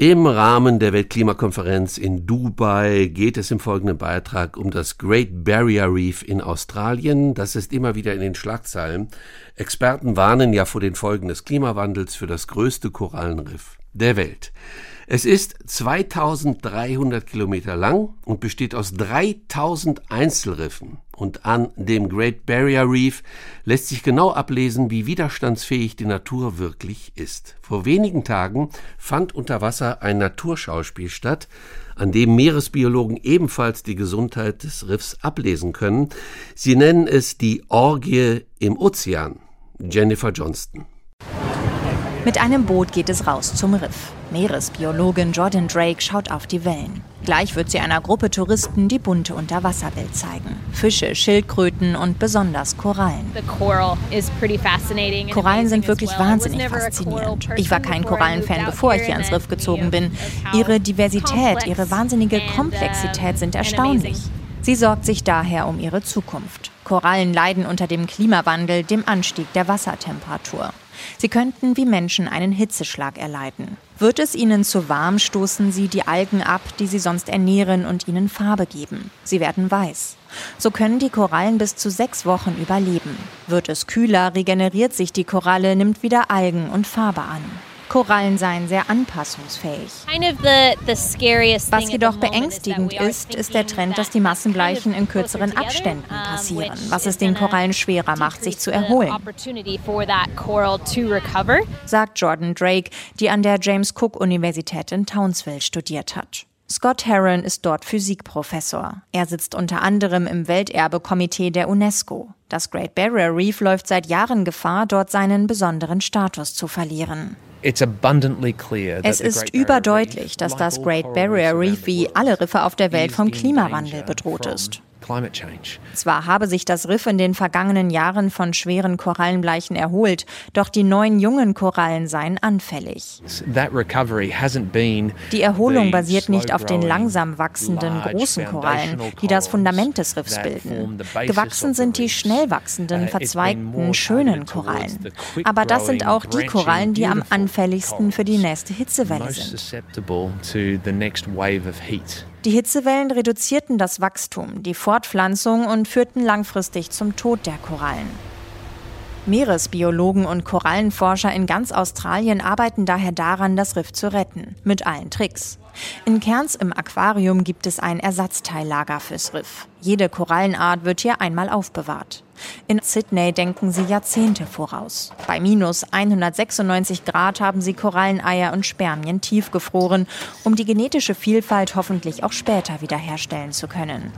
Im Rahmen der Weltklimakonferenz in Dubai geht es im folgenden Beitrag um das Great Barrier Reef in Australien. Das ist immer wieder in den Schlagzeilen. Experten warnen ja vor den Folgen des Klimawandels für das größte Korallenriff der Welt. Es ist 2300 Kilometer lang und besteht aus 3000 Einzelriffen. Und an dem Great Barrier Reef lässt sich genau ablesen, wie widerstandsfähig die Natur wirklich ist. Vor wenigen Tagen fand unter Wasser ein Naturschauspiel statt, an dem Meeresbiologen ebenfalls die Gesundheit des Riffs ablesen können. Sie nennen es die Orgie im Ozean. Jennifer Johnston. Mit einem Boot geht es raus zum Riff. Meeresbiologin Jordan Drake schaut auf die Wellen. Gleich wird sie einer Gruppe Touristen die bunte Unterwasserwelt zeigen. Fische, Schildkröten und besonders Korallen. Korallen sind wirklich wahnsinnig faszinierend. Ich war kein Korallenfan, bevor ich hier ans Riff gezogen bin. Ihre Diversität, ihre wahnsinnige Komplexität sind erstaunlich. Sie sorgt sich daher um ihre Zukunft. Korallen leiden unter dem Klimawandel, dem Anstieg der Wassertemperatur. Sie könnten wie Menschen einen Hitzeschlag erleiden. Wird es ihnen zu warm, stoßen sie die Algen ab, die sie sonst ernähren und ihnen Farbe geben. Sie werden weiß. So können die Korallen bis zu sechs Wochen überleben. Wird es kühler, regeneriert sich die Koralle, nimmt wieder Algen und Farbe an. Korallen seien sehr anpassungsfähig. Was jedoch beängstigend ist, ist der Trend, dass die Massenbleichen in kürzeren Abständen passieren, was es den Korallen schwerer macht, sich zu erholen. Sagt Jordan Drake, die an der James Cook Universität in Townsville studiert hat. Scott Heron ist dort Physikprofessor. Er sitzt unter anderem im Welterbekomitee der UNESCO. Das Great Barrier Reef läuft seit Jahren Gefahr, dort seinen besonderen Status zu verlieren. Es ist überdeutlich, dass das Great Barrier Reef wie alle Riffe auf der Welt vom Klimawandel bedroht ist. Zwar habe sich das Riff in den vergangenen Jahren von schweren Korallenbleichen erholt, doch die neuen jungen Korallen seien anfällig. Die Erholung basiert nicht auf den langsam wachsenden großen Korallen, die das Fundament des Riffs bilden. Gewachsen sind die schnell wachsenden, uh, verzweigten, schönen Korallen. Aber das sind auch die Korallen, die am anfälligsten für die nächste Hitzewelle sind. Die Hitzewellen reduzierten das Wachstum, die Fortpflanzung und führten langfristig zum Tod der Korallen. Meeresbiologen und Korallenforscher in ganz Australien arbeiten daher daran, das Riff zu retten, mit allen Tricks. In Cairns im Aquarium gibt es ein Ersatzteillager fürs Riff. Jede Korallenart wird hier einmal aufbewahrt. In Sydney denken sie Jahrzehnte voraus. Bei minus 196 Grad haben sie Koralleneier und Spermien tiefgefroren, um die genetische Vielfalt hoffentlich auch später wiederherstellen zu können.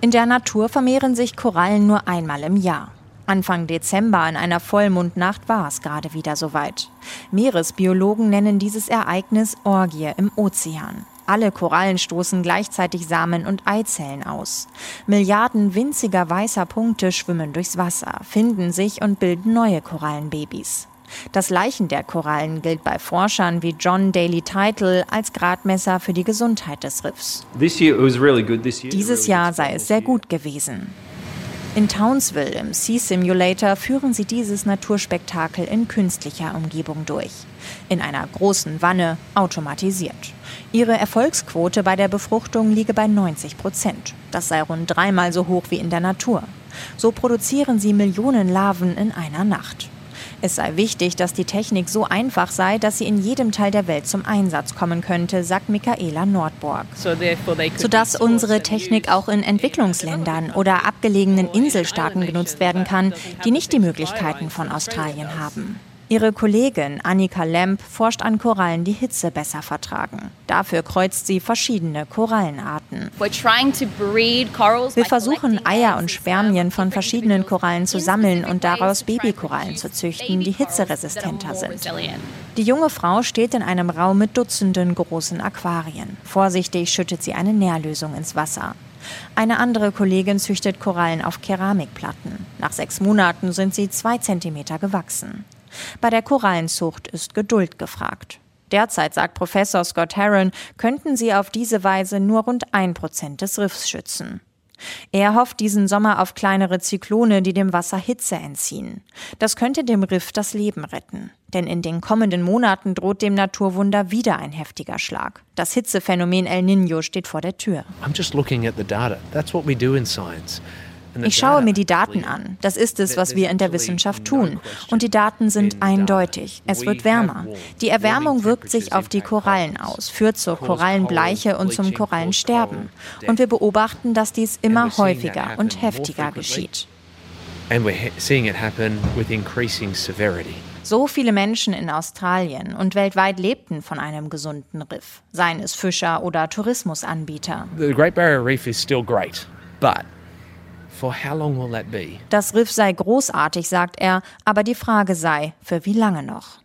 In der Natur vermehren sich Korallen nur einmal im Jahr. Anfang Dezember an einer Vollmondnacht war es gerade wieder soweit. Meeresbiologen nennen dieses Ereignis Orgie im Ozean. Alle Korallen stoßen gleichzeitig Samen und Eizellen aus. Milliarden winziger weißer Punkte schwimmen durchs Wasser, finden sich und bilden neue Korallenbabys. Das Leichen der Korallen gilt bei Forschern wie John Daly Title als Gradmesser für die Gesundheit des Riffs. Dieses Jahr sei es sehr gut gewesen. In Townsville im Sea Simulator führen sie dieses Naturspektakel in künstlicher Umgebung durch. In einer großen Wanne, automatisiert. Ihre Erfolgsquote bei der Befruchtung liege bei 90 Prozent. Das sei rund dreimal so hoch wie in der Natur. So produzieren sie Millionen Larven in einer Nacht. Es sei wichtig, dass die Technik so einfach sei, dass sie in jedem Teil der Welt zum Einsatz kommen könnte, sagt Michaela Nordborg. Sodass unsere Technik auch in Entwicklungsländern oder abgelegenen Inselstaaten genutzt werden kann, die nicht die Möglichkeiten von Australien haben. Ihre Kollegin Annika Lemp forscht an Korallen, die Hitze besser vertragen. Dafür kreuzt sie verschiedene Korallenarten. Wir versuchen, Eier und Spermien von verschiedenen Korallen zu sammeln und daraus Babykorallen zu züchten, die hitzeresistenter sind. Die junge Frau steht in einem Raum mit Dutzenden großen Aquarien. Vorsichtig schüttet sie eine Nährlösung ins Wasser. Eine andere Kollegin züchtet Korallen auf Keramikplatten. Nach sechs Monaten sind sie zwei Zentimeter gewachsen. Bei der Korallenzucht ist Geduld gefragt. Derzeit, sagt Professor Scott Heron, könnten sie auf diese Weise nur rund ein Prozent des Riffs schützen. Er hofft diesen Sommer auf kleinere Zyklone, die dem Wasser Hitze entziehen. Das könnte dem Riff das Leben retten. Denn in den kommenden Monaten droht dem Naturwunder wieder ein heftiger Schlag. Das Hitzephänomen El Niño steht vor der Tür. I'm just looking at the data. That's what we do in science. Ich schaue mir die Daten an. Das ist es, was wir in der Wissenschaft tun. Und die Daten sind eindeutig. Es wird wärmer. Die Erwärmung wirkt sich auf die Korallen aus, führt zur Korallenbleiche und zum Korallensterben. Und wir beobachten, dass dies immer häufiger und heftiger geschieht. So viele Menschen in Australien und weltweit lebten von einem gesunden Riff, seien es Fischer oder Tourismusanbieter. The Great Barrier Reef is still great, but das Riff sei großartig, sagt er, aber die Frage sei, für wie lange noch?